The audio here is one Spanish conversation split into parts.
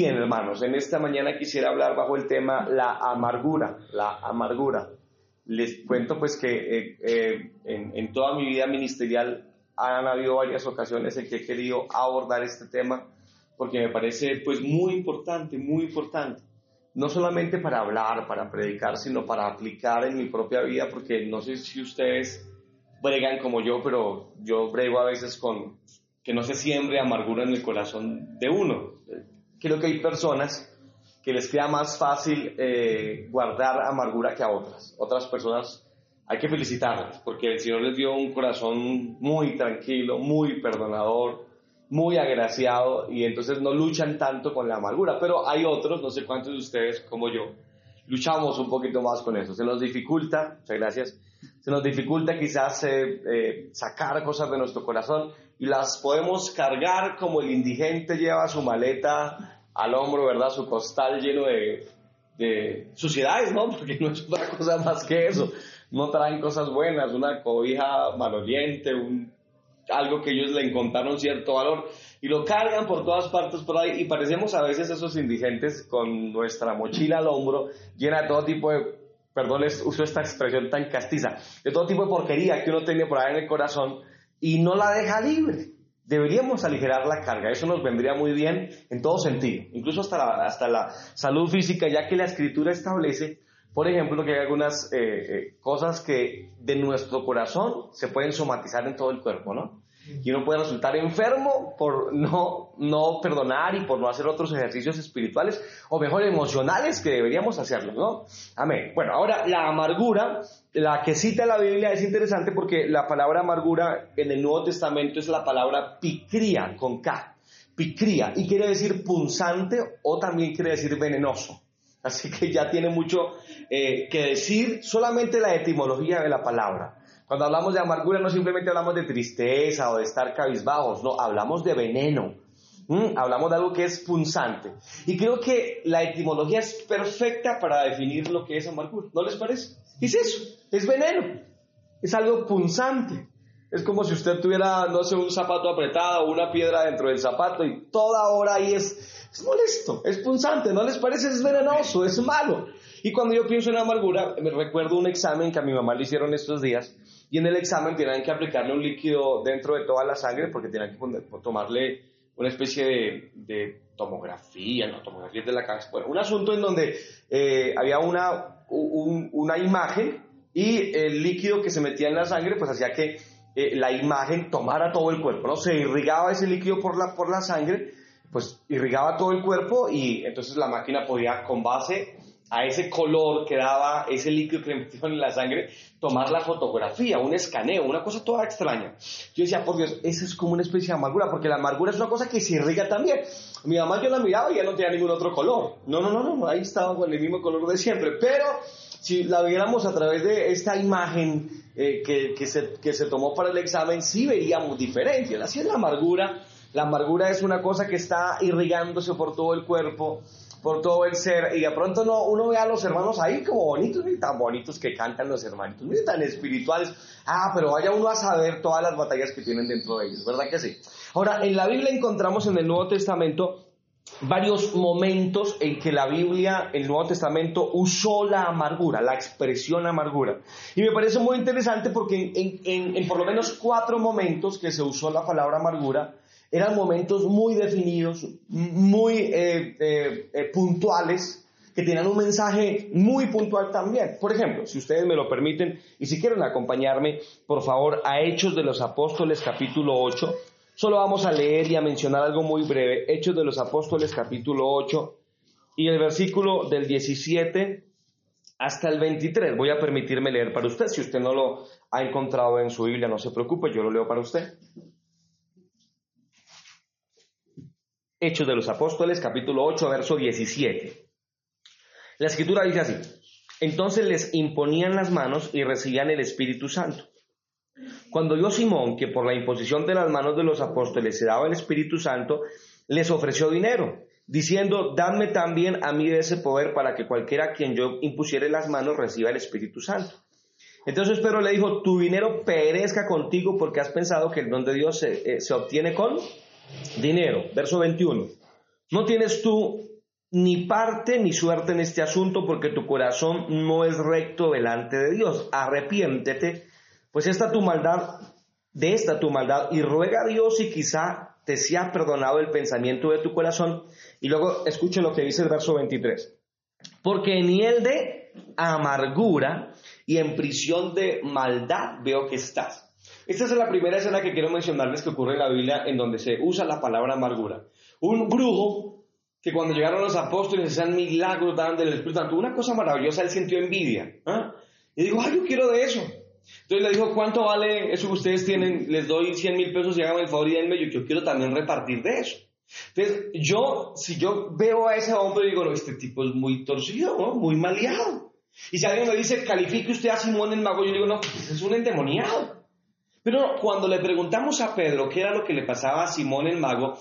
Bien, hermanos, en esta mañana quisiera hablar bajo el tema la amargura, la amargura. Les cuento pues que eh, eh, en, en, toda mi vida ministerial han habido varias ocasiones en que he querido abordar este tema porque me parece pues muy importante, muy importante. No solamente para hablar, para predicar, sino para aplicar en mi propia vida, porque no sé si ustedes bregan como yo, pero yo brego a veces con que no se siembre amargura en el corazón de uno creo que hay personas que les queda más fácil eh, guardar amargura que a otras. Otras personas hay que felicitarlas porque el Señor les dio un corazón muy tranquilo, muy perdonador, muy agraciado y entonces no luchan tanto con la amargura. Pero hay otros, no sé cuántos de ustedes como yo, luchamos un poquito más con eso. Se nos dificulta, muchas gracias, se nos dificulta quizás eh, eh, sacar cosas de nuestro corazón y las podemos cargar como el indigente lleva su maleta al hombro, ¿verdad? Su costal lleno de, de suciedades, ¿no? Porque no es otra cosa más que eso. No traen cosas buenas, una cobija maloliente, un, algo que ellos le encontraron cierto valor y lo cargan por todas partes por ahí y parecemos a veces esos indigentes con nuestra mochila al hombro llena de todo tipo de, perdón, uso esta expresión tan castiza, de todo tipo de porquería que uno tiene por ahí en el corazón y no la deja libre. Deberíamos aligerar la carga, eso nos vendría muy bien en todo sentido, incluso hasta la, hasta la salud física, ya que la escritura establece, por ejemplo, que hay algunas eh, eh, cosas que de nuestro corazón se pueden somatizar en todo el cuerpo, ¿no? Y uno puede resultar enfermo por no, no perdonar y por no hacer otros ejercicios espirituales o mejor emocionales que deberíamos hacerlo, ¿no? Amén. Bueno, ahora la amargura, la que cita la Biblia es interesante porque la palabra amargura en el Nuevo Testamento es la palabra picría con K, picría, y quiere decir punzante o también quiere decir venenoso. Así que ya tiene mucho eh, que decir solamente la etimología de la palabra. Cuando hablamos de amargura no simplemente hablamos de tristeza o de estar cabizbajos, no, hablamos de veneno. Hablamos de algo que es punzante. Y creo que la etimología es perfecta para definir lo que es amargura. ¿No les parece? Es eso, es veneno. Es algo punzante. Es como si usted tuviera, no sé, un zapato apretado o una piedra dentro del zapato y toda hora ahí es, es molesto, es punzante, ¿no les parece? Es venenoso, es malo. Y cuando yo pienso en amargura, me recuerdo un examen que a mi mamá le hicieron estos días y en el examen tenían que aplicarle un líquido dentro de toda la sangre porque tenían que tomarle una especie de, tomografía, no, tomografía de la cabeza, bueno, un asunto en donde eh, había una, una imagen y el líquido que se metía en la sangre pues hacía que eh, la imagen tomara todo el cuerpo, ¿no? Se irrigaba ese líquido por la, por la sangre, pues irrigaba todo el cuerpo y entonces la máquina podía con base a ese color que daba ese líquido que le en la sangre, tomar la fotografía, un escaneo, una cosa toda extraña. Yo decía, por Dios, eso es como una especie de amargura, porque la amargura es una cosa que se irriga también. Mi mamá yo la miraba y ya no tenía ningún otro color. No, no, no, no, ahí estaba con el mismo color de siempre. Pero si la viéramos a través de esta imagen eh, que, que, se, que se tomó para el examen, sí veríamos diferencias. Así es la amargura. La amargura es una cosa que está irrigándose por todo el cuerpo por todo el ser, y de pronto no, uno ve a los hermanos ahí como bonitos, ni tan bonitos que cantan los hermanitos, ni tan espirituales, ah, pero vaya uno a saber todas las batallas que tienen dentro de ellos, ¿verdad que sí? Ahora, en la Biblia encontramos en el Nuevo Testamento varios momentos en que la Biblia, el Nuevo Testamento, usó la amargura, la expresión amargura. Y me parece muy interesante porque en, en por lo menos cuatro momentos que se usó la palabra amargura, eran momentos muy definidos, muy eh, eh, eh, puntuales, que tenían un mensaje muy puntual también. Por ejemplo, si ustedes me lo permiten y si quieren acompañarme, por favor, a Hechos de los Apóstoles capítulo 8. Solo vamos a leer y a mencionar algo muy breve. Hechos de los Apóstoles capítulo 8 y el versículo del 17 hasta el 23. Voy a permitirme leer para usted. Si usted no lo ha encontrado en su Biblia, no se preocupe, yo lo leo para usted. Hechos de los Apóstoles, capítulo 8, verso 17. La escritura dice así, entonces les imponían las manos y recibían el Espíritu Santo. Cuando yo Simón, que por la imposición de las manos de los apóstoles se daba el Espíritu Santo, les ofreció dinero, diciendo, dadme también a mí ese poder para que cualquiera a quien yo impusiere las manos reciba el Espíritu Santo. Entonces Pedro le dijo, tu dinero perezca contigo porque has pensado que el don de Dios se, eh, se obtiene con dinero. Verso 21. No tienes tú ni parte ni suerte en este asunto porque tu corazón no es recto delante de Dios. Arrepiéntete, pues esta tu maldad, de esta tu maldad, y ruega a Dios y quizá te sea perdonado el pensamiento de tu corazón. Y luego escuche lo que dice el verso 23. Porque en el de amargura y en prisión de maldad veo que estás. Esta es la primera escena que quiero mencionarles que ocurre en la Biblia en donde se usa la palabra amargura. Un brujo que cuando llegaron los apóstoles hacían milagros, daban del Espíritu Santo, una cosa maravillosa, él sintió envidia. ¿ah? Y dijo, ay, yo quiero de eso. Entonces le dijo, ¿cuánto vale eso que ustedes tienen? Les doy 100 mil pesos y háganme el favor y denme, yo, yo quiero también repartir de eso. Entonces, yo, si yo veo a ese hombre, digo, no, este tipo es muy torcido, ¿no? muy maleado. Y si alguien me dice, califique usted a Simón el mago, yo digo, no, pues es un endemoniado. Pero cuando le preguntamos a Pedro qué era lo que le pasaba a Simón el mago,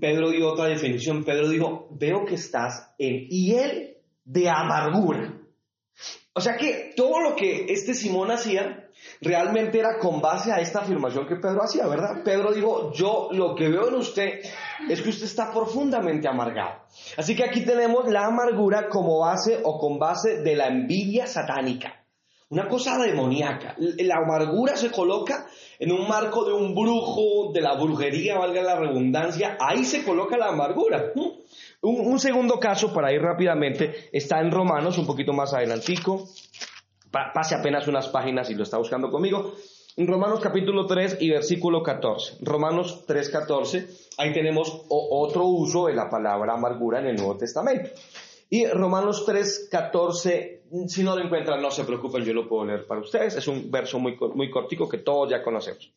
Pedro dio otra definición. Pedro dijo, veo que estás en hiel de amargura. O sea que todo lo que este Simón hacía realmente era con base a esta afirmación que Pedro hacía, ¿verdad? Pedro dijo, yo lo que veo en usted es que usted está profundamente amargado. Así que aquí tenemos la amargura como base o con base de la envidia satánica. Una cosa demoníaca. La amargura se coloca en un marco de un brujo, de la brujería, valga la redundancia. Ahí se coloca la amargura. Un, segundo caso, para ir rápidamente, está en Romanos, un poquito más adelantico. pase apenas unas páginas y lo está buscando conmigo. En Romanos capítulo 3 y versículo 14. Romanos 3, 14. Ahí tenemos otro uso de la palabra amargura en el Nuevo Testamento. Y Romanos 3, 14, si no lo encuentran, no se preocupen, yo lo puedo leer para ustedes. Es un verso muy, muy cortico que todos ya conocemos.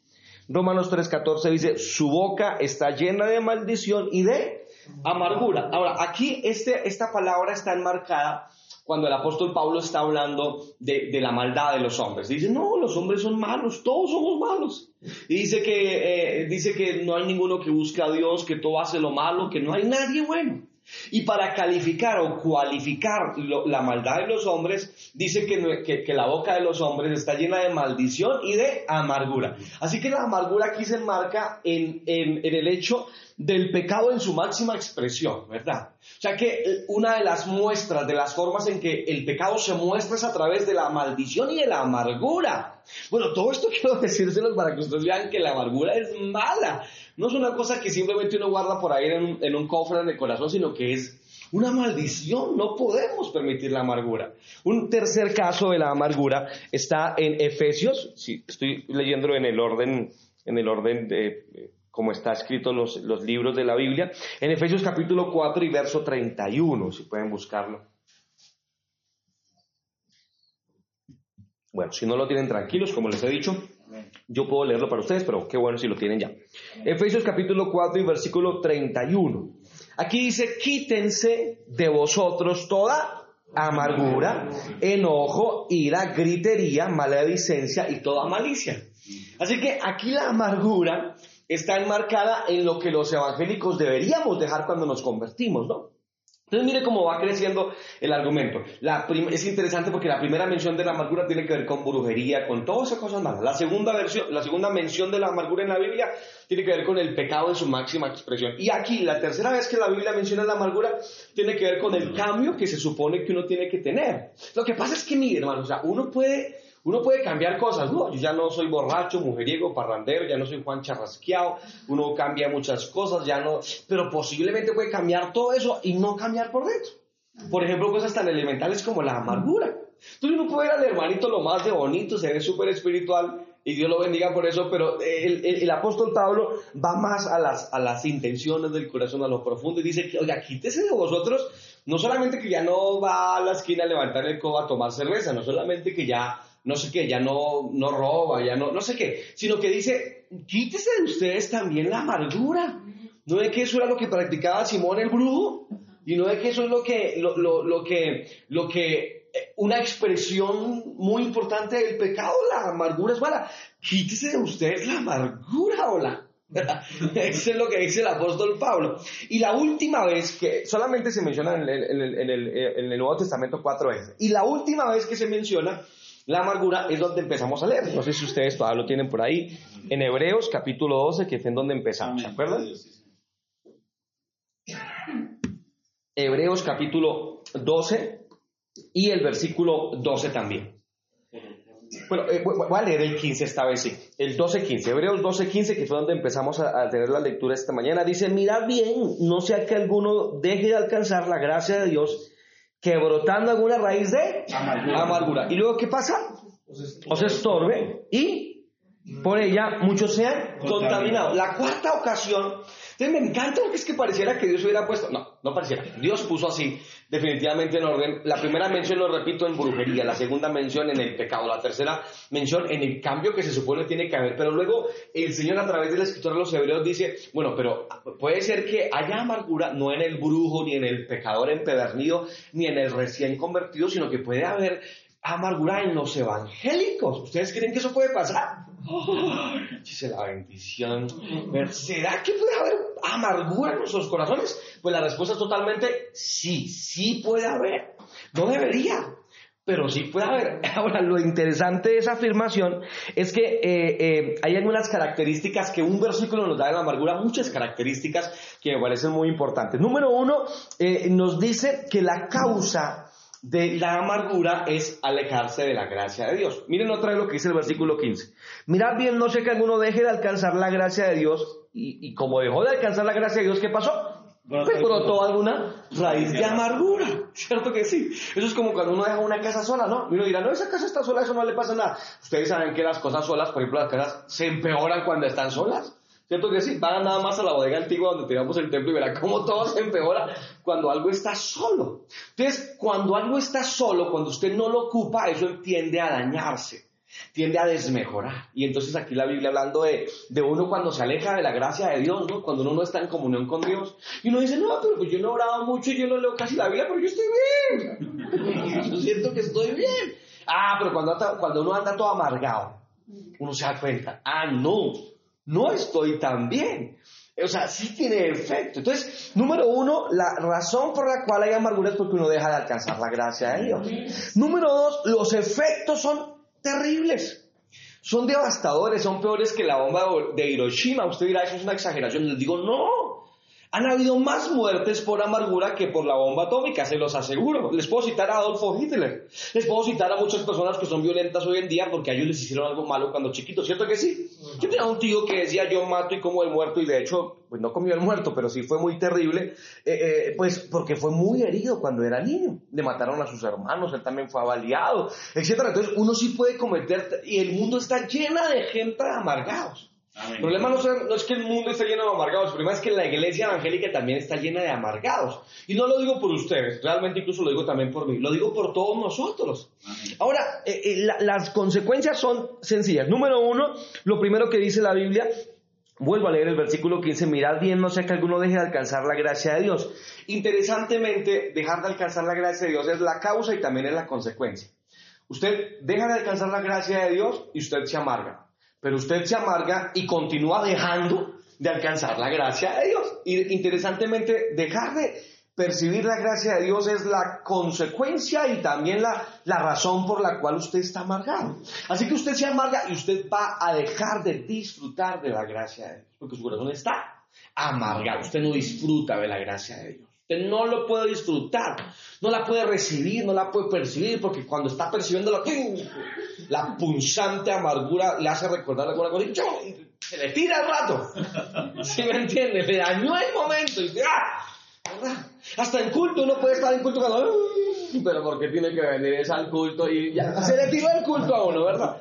Romanos 3, 14 dice, su boca está llena de maldición y de amargura. Ahora, aquí este, esta palabra está enmarcada cuando el apóstol Pablo está hablando de, la maldad de los hombres. Dice, no, los hombres son malos, todos somos malos. Y dice que, eh, dice que no hay ninguno que busque a Dios, que todo hace lo malo, que no hay nadie bueno. Y para calificar o cualificar la maldad de los hombres, dice que, la boca de los hombres está llena de maldición y de amargura. Así que la amargura aquí se enmarca en, en, en el hecho del pecado en su máxima expresión, ¿verdad? O sea que eh, una de las muestras, de las formas en que el pecado se muestra es a través de la maldición y de la amargura. Bueno, todo esto quiero decírselos para que ustedes vean que la amargura es mala. No es una cosa que simplemente uno guarda por ahí en un, cofre en el corazón, sino que es una maldición. No podemos permitir la amargura. Un tercer caso de la amargura está en Efesios. Si estoy leyendo en el orden, en el orden de como está escrito los, los libros de la Biblia. En Efesios capítulo 4 y verso 31, si pueden buscarlo. Bueno, si no lo tienen tranquilos, como les he dicho, yo puedo leerlo para ustedes, pero qué bueno si lo tienen ya. Efesios capítulo 4 y versículo 31. Aquí dice, quítense de vosotros toda amargura, enojo, ira, gritería, maledicencia y toda malicia. Así que aquí la amargura está enmarcada en lo que los evangélicos deberíamos dejar cuando nos convertimos, ¿no? Entonces mire cómo va creciendo el argumento. es interesante porque la primera mención de la amargura tiene que ver con brujería, con todas esas cosas malas. La segunda, versión, la segunda mención de la amargura en la Biblia tiene que ver con el pecado en su máxima expresión. Y aquí, la tercera vez que la Biblia menciona la amargura, tiene que ver con el cambio que se supone que uno tiene que tener. Lo que pasa es que, mire, hermano, o sea, uno puede uno puede cambiar cosas, ¿no? Yo ya no soy borracho, mujeriego, parrandero, ya no soy Juan Charrasqueado, uno cambia muchas cosas, ya no, pero posiblemente puede cambiar todo eso y no cambiar por dentro. Por ejemplo, cosas tan elementales como la amargura. Entonces uno puede ver al hermanito lo más de bonito, se ve súper espiritual y Dios lo bendiga por eso, pero el, apóstol Pablo va más a las, a las intenciones del corazón, a lo profundo y dice que, oiga, quítese de vosotros, no solamente que ya no va a la esquina a levantar el codo a tomar cerveza, no solamente que ya no sé qué, ya no, no roba, ya no, no sé qué, sino que dice, quítese de ustedes también la amargura. No es que eso era lo que practicaba Simón el brujo, y no es que eso es lo que, lo, lo, lo que, lo que, eh, una expresión muy importante del pecado, la amargura es mala. Quítese de ustedes la amargura, hola. Eso es lo que dice el apóstol Pablo. Y la última vez que, solamente se menciona en el, en el, Nuevo Testamento cuatro veces, y la última vez que se menciona la amargura es donde empezamos a leer. No sé si ustedes todavía lo tienen por ahí. En Hebreos capítulo 12, que es en donde empezamos, ¿se acuerdan? Hebreos capítulo 12 y el versículo 12 también. Bueno, eh, voy a leer el 15 esta vez, sí. El 12-15, Hebreos 12-15, que fue donde empezamos a, a, tener la lectura esta mañana, dice, mirad bien, no sea que alguno deje de alcanzar la gracia de Dios, que brotando alguna raíz de amargura. ¿Y luego qué pasa? Os estorbe y por ella muchos sean contaminados. La cuarta ocasión entonces me encanta porque es que pareciera que Dios hubiera puesto, no, no pareciera, Dios puso así, definitivamente en orden. La primera mención, lo repito, en brujería, la segunda mención en el pecado, la tercera mención en el cambio que se supone tiene que haber. Pero luego el Señor a través del escritor de los hebreos dice, bueno, pero puede ser que haya amargura no en el brujo, ni en el pecador empedernido, ni en el recién convertido, sino que puede haber amargura en los evangélicos. ¿Ustedes creen que eso puede pasar? Dice la bendición. ¿Será que puede haber amargura en nuestros corazones? Pues la respuesta es totalmente sí, sí puede haber. No debería, pero sí puede haber. Ahora, lo interesante de esa afirmación es que eh, eh, hay algunas características que un versículo nos da de la amargura, muchas características que me parecen muy importantes. Número uno, eh, nos dice que la causa de la amargura es alejarse de la gracia de Dios. Miren otra vez lo que dice el versículo 15. Mirad bien, no sé que alguno deje de alcanzar la gracia de Dios, y, como dejó de alcanzar la gracia de Dios, ¿qué pasó? Se brotó alguna raíz de amargura, ¿cierto que sí? Eso es como cuando uno deja una casa sola, ¿no? Y uno dirá, no, esa casa está sola, eso no le pasa nada. Ustedes saben que las cosas solas, por ejemplo, las casas se empeoran cuando están solas. ¿Cierto que sí? Vayan nada más a la bodega antigua donde teníamos el templo y verán cómo todo se empeora cuando algo está solo. Entonces, cuando algo está solo, cuando usted no lo ocupa, eso tiende a dañarse, tiende a desmejorar. Y entonces aquí la Biblia hablando de, de uno cuando se aleja de la gracia de Dios, ¿no? Cuando uno no está en comunión con Dios. Y uno dice, no, pero pues yo no he orado mucho yo no leo casi la Biblia, pero yo estoy bien. yo siento que estoy bien. Ah, pero cuando, cuando uno anda todo amargado, uno se da cuenta, ah, no no estoy tan bien. O sea, sí tiene efecto. Entonces, número uno, la razón por la cual hay amargura es porque uno deja de alcanzar la gracia de Dios. Número dos, los efectos son terribles. Son devastadores, son peores que la bomba de Hiroshima. Usted dirá, eso es una exageración. Les digo, no. Han habido más muertes por amargura que por la bomba atómica, se los aseguro. Les puedo citar a Adolfo Hitler. Les puedo citar a muchas personas que son violentas hoy en día porque a ellos les hicieron algo malo cuando chiquitos, ¿cierto que sí? Yo tenía un tío que decía yo mato y como el muerto y de hecho, pues no comió el muerto, pero sí fue muy terrible, eh, eh, pues porque fue muy herido cuando era niño. Le mataron a sus hermanos, él también fue avaliado, etc. Entonces uno sí puede cometer, y el mundo está lleno de gente amargados. El problema no, es que el mundo esté lleno de amargados, el problema es que la iglesia evangélica también está llena de amargados. Y no lo digo por ustedes, realmente incluso lo digo también por mí, lo digo por todos nosotros. Ahora, eh, eh, las consecuencias son sencillas. Número uno, lo primero que dice la Biblia, vuelvo a leer el versículo 15, mirad bien, no sea que alguno deje de alcanzar la gracia de Dios. Interesantemente, dejar de alcanzar la gracia de Dios es la causa y también es la consecuencia. Usted deja de alcanzar la gracia de Dios y usted se amarga pero usted se amarga y continúa dejando de alcanzar la gracia de Dios. Y interesantemente, dejar de percibir la gracia de Dios es la consecuencia y también la, la razón por la cual usted está amargado. Así que usted se amarga y usted va a dejar de disfrutar de la gracia de Dios, porque su corazón está amargado. Usted no disfruta de la gracia de Dios. Usted no lo puede disfrutar, no la puede recibir, no la puede percibir, porque cuando está percibiendo la, la punzante amargura le hace recordar alguna cosa y se le tira el rato. ¿Sí me entiende? Le dañó el momento y ¡ah! Hasta en culto uno puede estar en culto cuando, pero porque tiene que venir al culto y ya, se le tiró el culto a uno, ¿verdad?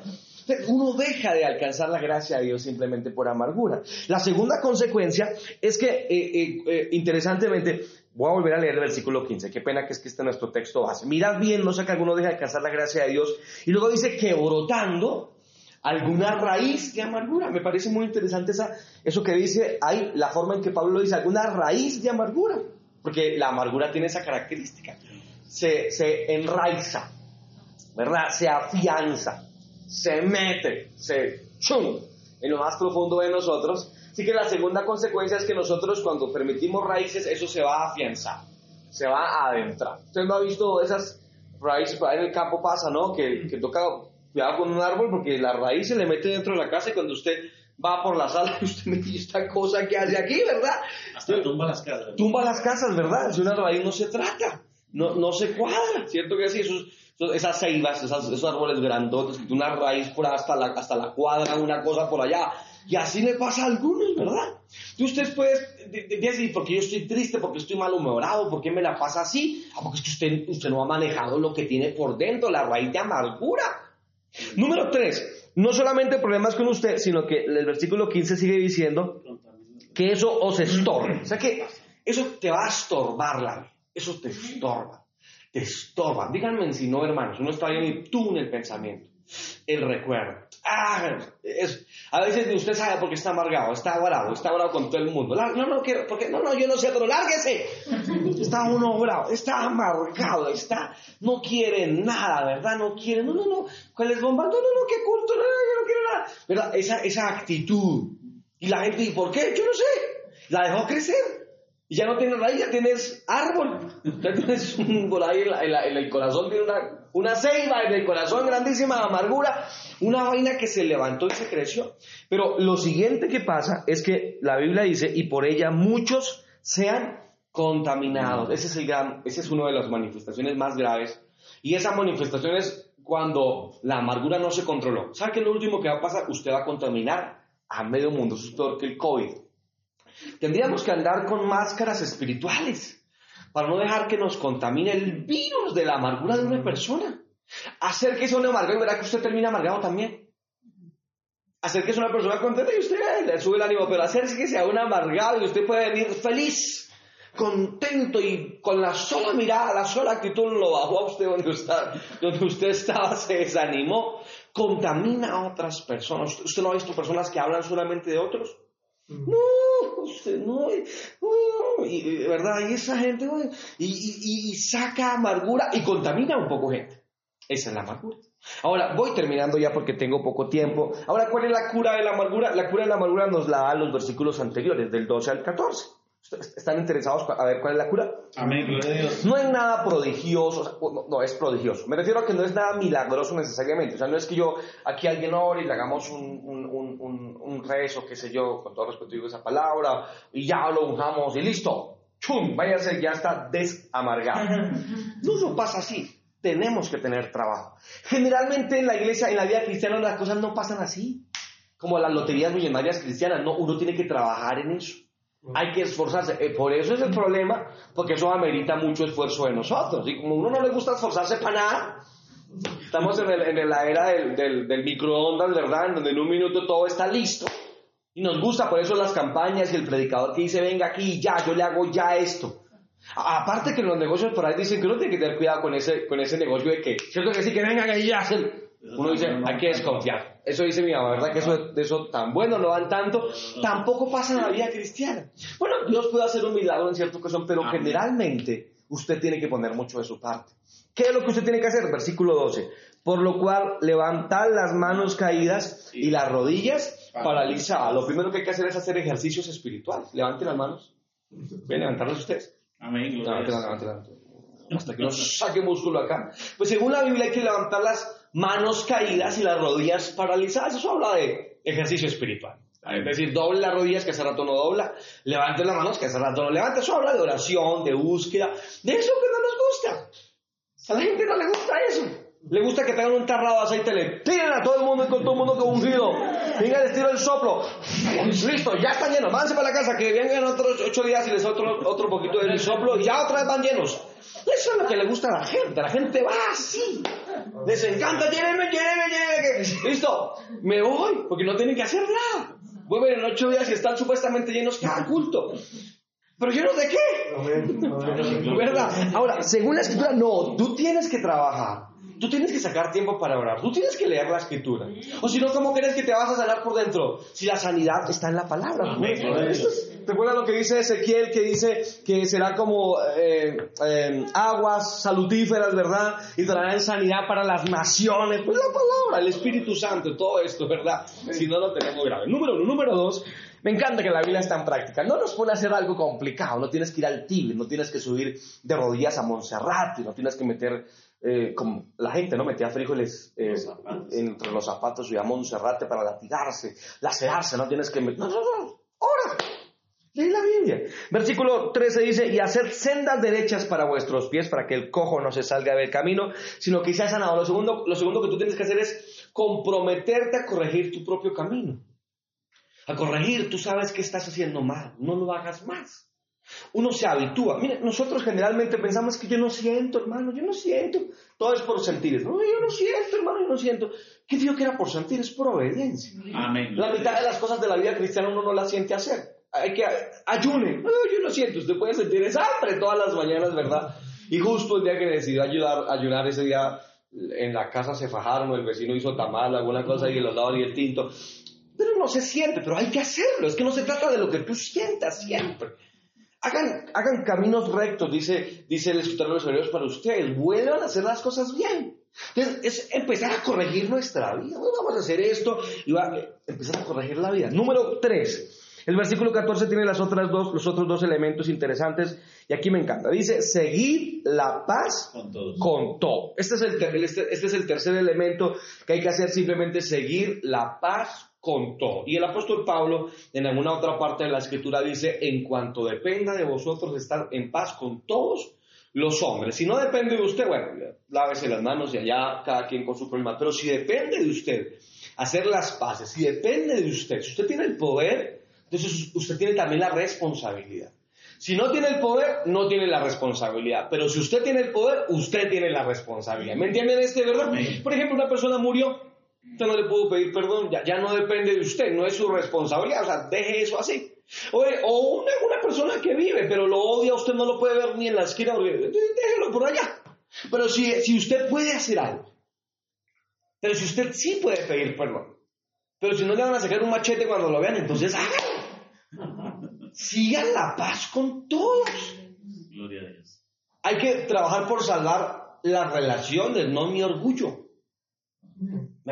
Uno deja de alcanzar la gracia de Dios simplemente por amargura. La segunda consecuencia es que, eh, eh, eh, interesantemente, voy a volver a leer el versículo 15. Qué pena que es que este nuestro texto base. Mirad bien, no sé que alguno deja de alcanzar la gracia de Dios. Y luego dice que brotando alguna raíz de amargura. Me parece muy interesante esa, eso que dice ahí, la forma en que Pablo lo dice, alguna raíz de amargura. Porque la amargura tiene esa característica. Se, se enraiza, ¿verdad? Se afianza se mete, se chum, en lo más profundo de nosotros. Así que la segunda consecuencia es que nosotros cuando permitimos raíces, eso se va a afianzar, se va a adentrar. Usted no ha visto esas raíces, en el campo pasa, ¿no? Que, que toca cuidado con un árbol porque la raíz se le mete dentro de la casa y cuando usted va por la sala y usted me dice esta cosa que hace aquí, ¿verdad? Hasta tumba las casas. Tumba las casas, ¿verdad? Si una raíz no se trata, no, no se cuadra, ¿cierto que sí? Esos, esas ceibas, esos árboles grandotes, una raíz por hasta la, hasta la cuadra, una cosa por allá. Y así le pasa a algunos, ¿verdad? Y usted puede decir, porque yo estoy triste, porque estoy malhumorado, porque me la pasa así. Ah, porque es que usted, usted no ha manejado lo que tiene por dentro, la raíz de amargura. Número tres, no solamente problemas con usted, sino que el versículo 15 sigue diciendo que eso os estorbe. O sea que eso te va a estorbar la vida. Eso te estorba. Te estorba. Díganme si no, hermanos, uno está en el pensamiento el recuerdo. Ah, es, a veces usted sabe por qué está amargado, está bravo, está bravo con todo el mundo. No, no quiero, porque no, no, yo no sé, pero lárguese. Está uno bravo, está amargado, está, no quiere nada, ¿verdad? No quiere, no, no, no. ¿Cuál es bomba? No, no, no, qué culto, no, yo no quiero nada. ¿Verdad? Esa, esa actitud. Y la gente dice, ¿por qué? Yo no sé. La dejó crecer. Y ya no tienes raíz, ya tienes árbol. Ya tienes un, por ahí en, el corazón, tiene una, una ceiba en el corazón, grandísima amargura, una vaina que se levantó y se creció. Pero lo siguiente que pasa es que la Biblia dice, y por ella muchos sean contaminados. Ese es, el ese es una de las manifestaciones más graves. Y esa manifestación es cuando la amargura no se controló. ¿Sabe qué lo último que va a pasar? Usted va a contaminar a medio mundo. Eso es peor que el COVID. Tendríamos que andar con máscaras espirituales para no dejar que nos contamine el virus de la amargura de una persona. Hacer que sea una amargado y verá que usted termina amargado también. Hacer que sea una persona contenta y usted le sube el ánimo, pero hacer que sea un amargado y usted puede venir feliz, contento y con la sola mirada, la sola actitud lo bajó a usted donde, está, donde usted estaba, se desanimó, contamina a otras personas. ¿Usted no ha visto personas que hablan solamente de otros? No, no, y, ¿verdad? Y esa gente, y, saca amargura y contamina un poco gente. Esa es la amargura. Ahora, voy terminando ya porque tengo poco tiempo. Ahora, ¿cuál es la cura de la amargura? La cura de la amargura nos la dan los versículos anteriores, del 12 al 14. ¿Están interesados a ver cuál es la cura? Amén, gloria a Dios. No es nada prodigioso, no, es prodigioso. Me refiero a que no es nada milagroso necesariamente. O sea, no es que yo aquí alguien ore y le hagamos un, un, un, un rezo, qué sé yo, con todo respeto digo esa palabra, y ya lo usamos y listo. ¡Chum! Váyase, ya está desamargado. No, no pasa así. Tenemos que tener trabajo. Generalmente en la iglesia, en la vida cristiana, las cosas no pasan así. Como las loterías millonarias cristianas. No, uno tiene que trabajar en eso. Hay que esforzarse. Eh, por eso es el problema, porque eso amerita mucho esfuerzo de nosotros. Y como a uno no le gusta esforzarse para nada, estamos en, en la era del, del, del, microondas, ¿verdad? En donde en un minuto todo está listo. Y nos gusta por eso las campañas y el predicador que dice, venga aquí, ya, yo le hago ya esto. aparte que los negocios por ahí dicen que uno tiene que tener cuidado con ese, con ese negocio de que, ¿cierto que sí? Que vengan ahí ya hacen uno dice, hay que desconfiar. Eso dice mi mamá, ¿verdad? Que eso, de eso tan bueno no van tanto. Tampoco pasa en la vida cristiana. Bueno, Dios puede hacer un milagro en cierta ocasión, pero generalmente usted tiene que poner mucho de su parte. ¿Qué es lo que usted tiene que hacer? Versículo 12. Por lo cual, levantar las manos caídas y las rodillas paralizadas. Lo primero que hay que hacer es hacer ejercicios espirituales. Levante las manos. Ven, levantarlas ustedes. Amén. Hasta que no saque músculo acá. Pues según la Biblia hay que levantar las manos caídas y las rodillas paralizadas. Eso habla de ejercicio espiritual. Es decir, doble las rodillas que hace rato no dobla, levante las manos que hace rato no levanta. Eso habla de oración, de búsqueda, de eso que no nos gusta. A la gente no le gusta eso. Le gusta que tengan un tarrado de aceite, le tiren a todo el mundo y con todo el mundo con ungido. Venga, les tiro el soplo. Listo, ya están llenos. Váyanse para la casa, que vengan otros ocho días y les otro, otro poquito de soplo y ya otra vez van llenos. Eso es lo que le gusta a la gente. La gente va así. Les encanta, llévenme, llévenme, llévenme. Listo, me voy, porque no tienen que hacer nada. Vuelven en ocho días y están supuestamente llenos cada culto. ¿Pero llenos de qué? ¿Verdad? Ahora, según la escritura, no, tú tienes que trabajar. Tú tienes que sacar tiempo para orar. Tú tienes que leer la escritura. O si no, ¿cómo crees que te vas a sanar por dentro? Si la sanidad está en la palabra. ¿Te acuerdas lo que dice Ezequiel? Que dice que será como eh, eh, aguas salutíferas, ¿verdad? Y traerán sanidad para las naciones. Pues la palabra, el Espíritu Santo, todo esto, ¿verdad? Si no, lo tenemos grave. Número uno. Número dos. Me encanta que la Biblia es tan práctica. No nos pone a hacer algo complicado. No tienes que ir al Tíbet, no tienes que subir de rodillas a Montserrat, no tienes que meter eh, como la gente no metía frijoles eh, Los entre los zapatos y a Monserrate para latigarse, lacerarse, no tienes que meter. No, no, no, ora. Lee la Biblia. Versículo 13 dice, y hacer sendas derechas para vuestros pies, para que el cojo no se salga del camino, sino que sea sanado. Lo segundo, lo segundo que tú tienes que hacer es comprometerte a corregir tu propio camino. A corregir, tú sabes que estás haciendo mal, no lo hagas más. Uno se habitúa. Mire, nosotros generalmente pensamos que yo no siento, hermano, yo no siento. Todo es por sentir. No, yo no siento, hermano, yo no siento. ¿Qué dijo que era por sentir? Es por obediencia. Amén. La mitad de las cosas de la vida cristiana uno no las siente hacer. Hay que ayune. No, yo no siento. Usted puede sentir esa hambre todas las mañanas, ¿verdad? Y justo el día que decidió ayudar, ayunar ese día en la casa se fajaron, el vecino hizo tamal, alguna cosa y el helado y el tinto. Pero no se siente, pero hay que hacerlo. Es que no se trata de lo que tú sientas siempre. Hagan, hagan caminos rectos, dice, dice el escritor de los Hebreos para ustedes. Vuelvan a hacer las cosas bien. Entonces, es empezar a corregir nuestra vida. Bueno, vamos a hacer esto y va a empezar a corregir la vida. Número 3. El versículo 14 tiene las otras dos, los otros dos elementos interesantes y aquí me encanta. Dice, seguir la paz Con todos. con todo. Este es, el, este, este es el tercer elemento que hay que hacer, simplemente seguir la paz con todo. Y el apóstol Pablo, en alguna otra parte de la escritura, dice, en cuanto dependa de vosotros estar en paz con todos los hombres. Si no depende de usted, bueno, lávese las manos y allá cada quien con su problema. Pero si depende de usted hacer las paces, si depende de usted, si usted tiene el poder, entonces usted tiene también la responsabilidad. Si no tiene el poder, no tiene la responsabilidad. Pero si usted tiene el poder, usted tiene la responsabilidad. ¿Me entienden este, verdad? Por ejemplo, una persona murió, usted no le pudo pedir perdón, ya, ya no depende de usted, no es su responsabilidad, o sea, deje eso así. O, o una, una persona que vive, pero lo odia, usted no lo puede ver ni en la esquina, déjelo por allá. Pero si, si usted puede hacer algo, pero si usted sí puede pedir perdón, pero si no le van a sacar un machete cuando lo vean, entonces hágalo. Sigan la paz con todos. Gloria a Dios. Hay que trabajar por salvar las relaciones, no mi orgullo.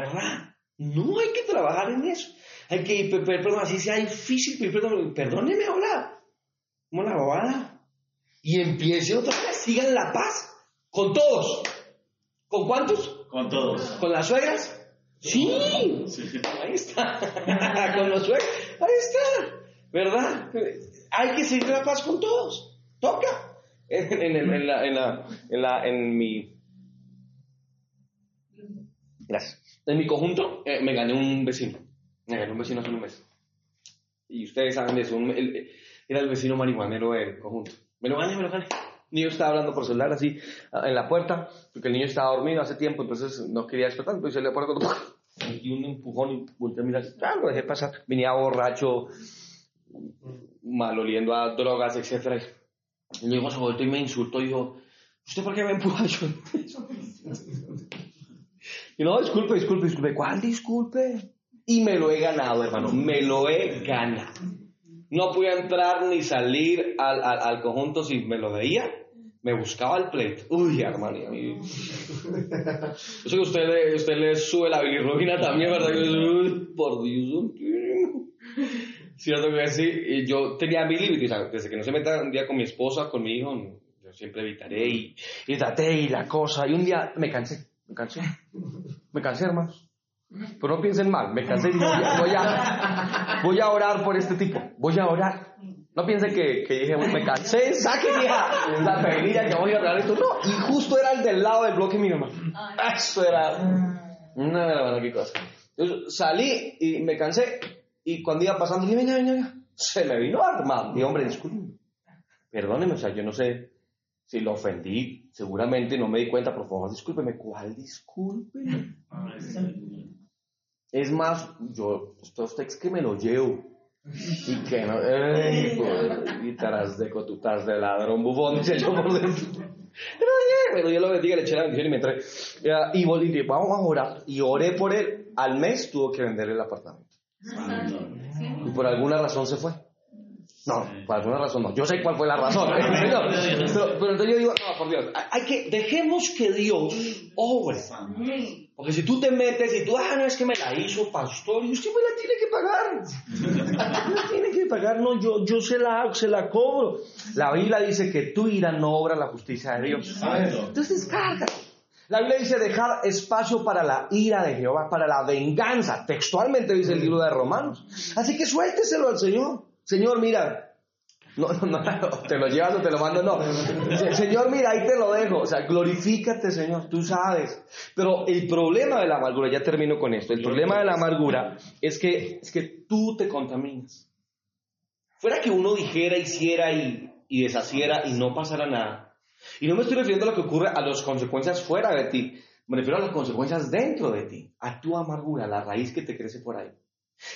¿Verdad? No hay que trabajar en eso. Hay que perdón, así sea difícil perdón. Perdóneme ahora. Como la bobada. Y empiece otra vez. Sigan la paz con todos. ¿Con cuántos? Con todos. ¿Con las suegras? Sí. Sí. Ahí está. con los suegros. Ahí está. ¿Verdad? Hay que seguir la paz con todos. Toca. En- en la, en, la, en, la- en mi. Gracias. En mi conjunto eh, me gané un vecino. Me gané un vecino hace un mes. Y ustedes saben de eso. un- el- era el vecino marihuanero del conjunto. Me lo gané, me lo gané. El niño estaba hablando por celular así en la puerta, porque el niño estaba dormido hace tiempo, entonces no quería despertar. Entonces le pone y un empujón y volteé a mirar. Ah, lo dejé pasar. Venía borracho, maloliendo a drogas, etc. Y niño se volteó y me insultó y dijo, ¿usted por qué me empuja? Yo, y no, disculpe, disculpe, disculpe. ¿Cuál disculpe? Y me lo he ganado, hermano. Me lo he ganado. No podía entrar ni salir al, al, al conjunto si me lo veía. Me buscaba el pleito. Uy, hermano. Yo sé que usted usted le sube la bilirrubina también, ¿verdad? Uy, por Dios. Cierto que sí. Y yo tenía mi límite, desde que no se meta un día con mi esposa, con mi hijo, yo siempre evitaré y, y traté y la cosa. Y un día me cansé, me cansé. Me cansé, hermanos. Pero no piensen mal, me cansé y voy a, voy a, voy a orar por este tipo. Voy a orar. No piensen que, que dije, me cansé, saque vieja la peguilla que voy a orar esto. No, y justo era el del lado del bloque mi mamá. Eso era. No, no, no, qué cosa. Entonces salí y me cansé. Y cuando iba pasando, dije, venga, venga, venga. Se me vino armado. Dije, hombre, discúlpeme. Perdóneme, o sea, yo no sé si lo ofendí. Seguramente no me di cuenta. Por favor, discúlpeme. ¿Cuál disculpe? Es más, yo, estos textos que me lo llevo. Y que no, ey, por- y tras de cotutas de ladrón bufón, dice yo por dentro. Pero yo lo bendiga, le eché la bendición y me entré. Ya, Y volví vamos a orar. Y oré por él. Al mes tuvo que vender el apartamento. Y por alguna razón se fue. No, por alguna razón no. Yo sé cuál fue la razón. ¿eh? pero, pero- pero entonces yo digo, no, por Dios, hay que, dejemos que Dios obre. Porque si tú te metes y tú, ah, no, es que me la hizo pastor, y usted me la tiene que pagar. la tiene que pagar, no, yo, yo se la hago, se la cobro. La Biblia dice que tu ira no obra la justicia de Dios. Entonces descárgate. La Biblia dice dejar espacio para la ira de Jehová, para la venganza. Textualmente dice el libro de Romanos. Así que suélteselo al Señor. Señor, mira. No, no, no, te lo llevas o te lo mando, no. Señor, mira, ahí te lo dejo. O sea, glorifícate, Señor, tú sabes. Pero el problema de la amargura, ya termino con esto, el problema de la amargura es que, es que tú te contaminas. Fuera que uno dijera, hiciera y, y deshaciera y no pasara nada, y no me estoy refiriendo a lo que ocurre a las consecuencias fuera de ti, me refiero a las consecuencias dentro de ti, a tu amargura, la raíz que te crece por ahí.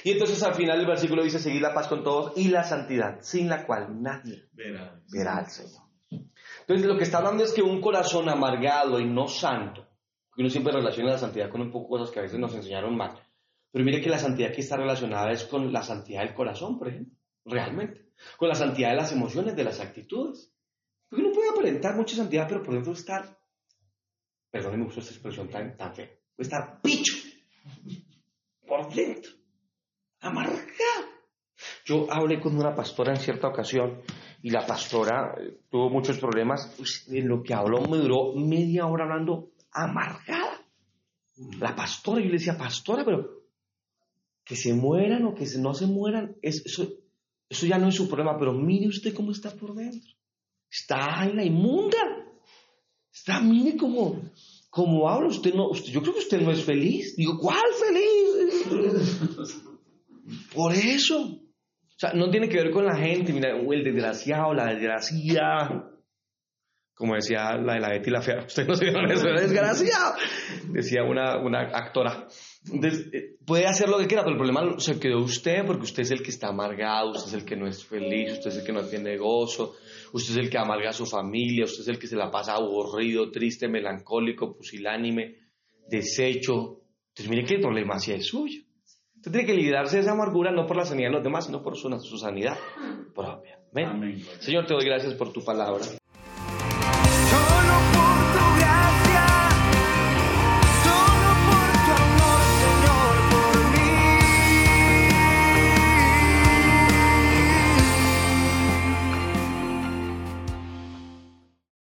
Y entonces al final el versículo dice, seguir la paz con todos y la santidad, sin la cual nadie verá, verá al Señor. Entonces lo que está hablando es que un corazón amargado y no santo, porque uno siempre relaciona la santidad con un poco cosas que a veces nos enseñaron mal, pero mire que la santidad que está relacionada es con la santidad del corazón, por ejemplo, realmente, con la santidad de las emociones, de las actitudes. Porque uno puede aparentar mucha santidad, pero por dentro estar, perdón, me gusta esta expresión tan, tan fea, puede estar picho, por dentro, amargado. Yo hablé con una pastora en cierta ocasión y la pastora eh, tuvo muchos problemas. En lo que habló me duró media hora hablando amargada. La pastora, yo le decía, pastora, pero que se mueran o que no se mueran, eso, eso ya no es su problema, pero mire usted cómo está por dentro. Está en la inmunda. Está, mire cómo, cómo habla. Usted no, yo creo que usted no es feliz. Digo, ¿cuál feliz? Por eso. O sea, no tiene que ver con la gente. Mira, el desgraciado, la desgracia. Como decía la de la Betty la Fea. Usted no se eso, desgraciado. Decía una, una actora. Entonces, eh, puede hacer lo que quiera, pero el problema se quedó usted porque usted es el que está amargado, usted es el que no es feliz, usted es el que no tiene gozo, usted es el que amarga a su familia, usted es el que se la pasa aburrido, triste, melancólico, pusilánime, deshecho. Entonces, mire que el problema sí es suyo. Usted tiene que librarse de esa amargura no por la sanidad de los demás, sino por su, su sanidad propia. Amén. Señor, te doy gracias por tu palabra.